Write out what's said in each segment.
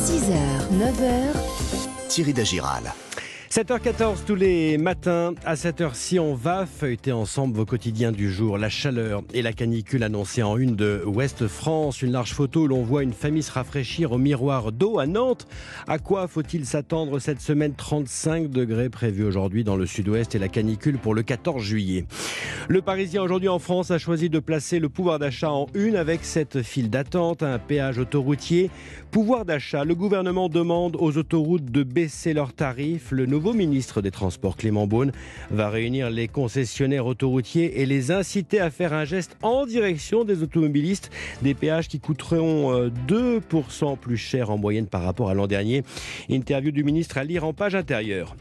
6h, 9h, Thierry Dagiral. 7h14 tous les matins. À cette heure-ci, on va feuilleter ensemble vos quotidiens du jour. La chaleur et la canicule annoncées en une de Ouest France. Une large photo où l'on voit une famille se rafraîchir au miroir d'eau à Nantes. À quoi faut-il s'attendre cette semaine? 35 degrés prévus aujourd'hui dans le sud-ouest et la canicule pour le 14 juillet. Le Parisien aujourd'hui en France a choisi de placer le pouvoir d'achat en une avec cette file d'attente, un péage autoroutier. Pouvoir d'achat, le gouvernement demande aux autoroutes de baisser leurs tarifs. Le ministre des Transports, Clément Beaune, va réunir les concessionnaires autoroutiers et les inciter à faire un geste en direction des automobilistes. Des péages qui coûteront 2% plus cher en moyenne par rapport à l'an dernier. Interview du ministre à lire en page intérieure.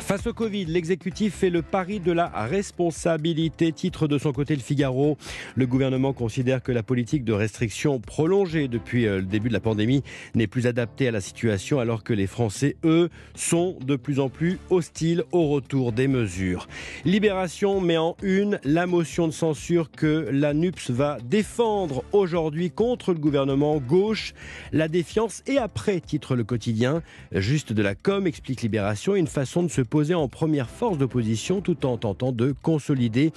Face au Covid, l'exécutif fait le pari de la responsabilité. Titre de son côté le Figaro. Le gouvernement considère que la politique de restriction prolongée depuis euh, le début de la pandémie n'est plus adaptée à la situation alors que les Français, eux, sont de plus en plus hostiles au retour des mesures. Libération met en une la motion de censure que la NUPS va défendre aujourd'hui contre le gouvernement gauche. La défiance et après, titre le quotidien. Juste de la com, explique Libération, une façon de se poser en première force d'opposition tout en tentant de consolider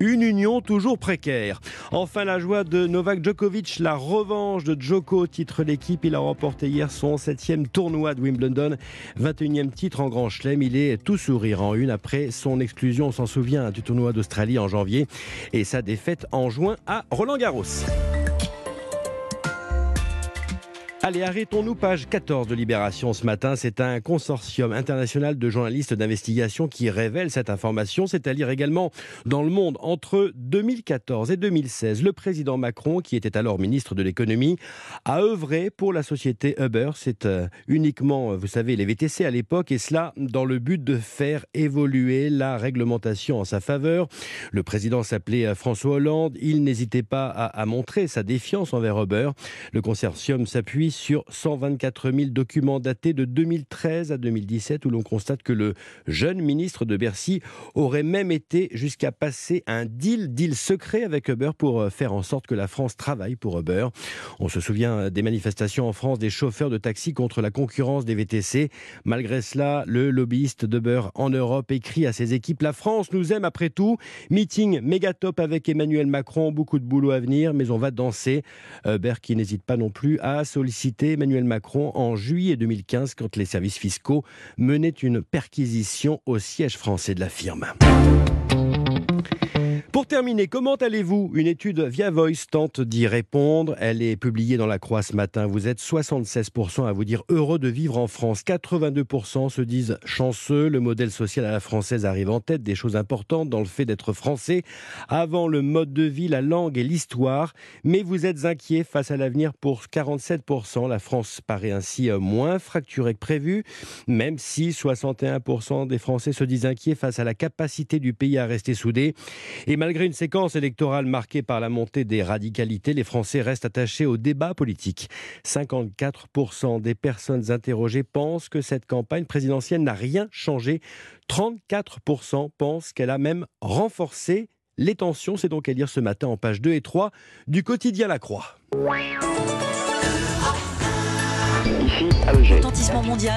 une union toujours précaire. Enfin, la joie de Novak Djokovic, la revanche de Djoko, titre l'équipe. Il a remporté hier son septième tournoi de Wimbledon, 21e titre en Grand Chelem. Il est tout sourire en une après son exclusion, on s'en souvient, du tournoi d'Australie en janvier et sa défaite en juin à Roland Garros. Allez, arrêtons-nous, page 14 de Libération ce matin. C'est un consortium international de journalistes d'investigation qui révèle cette information. C'est à lire également dans le monde. Entre 2014 et 2016, le président Macron, qui était alors ministre de l'économie, a œuvré pour la société Uber. C'est euh, uniquement, vous savez, les VTC à l'époque, et cela dans le but de faire évoluer la réglementation en sa faveur. Le président s'appelait euh, François Hollande. Il n'hésitait pas à montrer sa défiance envers Uber. Le consortium s'appuie sur 124 000 documents datés de 2013 à 2017 où l'on constate que le jeune ministre de Bercy aurait même été jusqu'à passer un deal, deal secret avec Uber pour euh, faire en sorte que la France travaille pour Uber. On se souvient des manifestations en France des chauffeurs de taxi contre la concurrence des VTC. Malgré cela, le lobbyiste d'Uber en Europe écrit à ses équipes La France nous aime après tout. Meeting méga top avec Emmanuel Macron, beaucoup de boulot à venir, mais on va danser. Uber qui n'hésite pas non plus à solliciter Emmanuel Macron en juillet 2015 quand les services fiscaux menaient une perquisition au siège français de la firme. Pour terminer, comment allez-vous? Une étude via Voice tente d'y répondre. Elle est publiée dans la Croix ce matin. Vous êtes 76% à vous dire heureux de vivre en France. 82% se disent chanceux. Le modèle social à la française arrive en tête. Des choses importantes dans le fait d'être français. Avant le mode de vie, la langue et l'histoire. Mais vous êtes inquiet face à l'avenir pour 47%. La France paraît ainsi moins fracturée que prévu. Même si 61% des Français se disent inquiets face à la capacité du pays à rester soudé. Malgré une séquence électorale marquée par la montée des radicalités, les Français restent attachés au débat politique. 54% des personnes interrogées pensent que cette campagne présidentielle n'a rien changé. 34% pensent qu'elle a même renforcé les tensions. C'est donc à lire ce matin en page 2 et 3 du quotidien La Croix. Ici, Alger. mondial.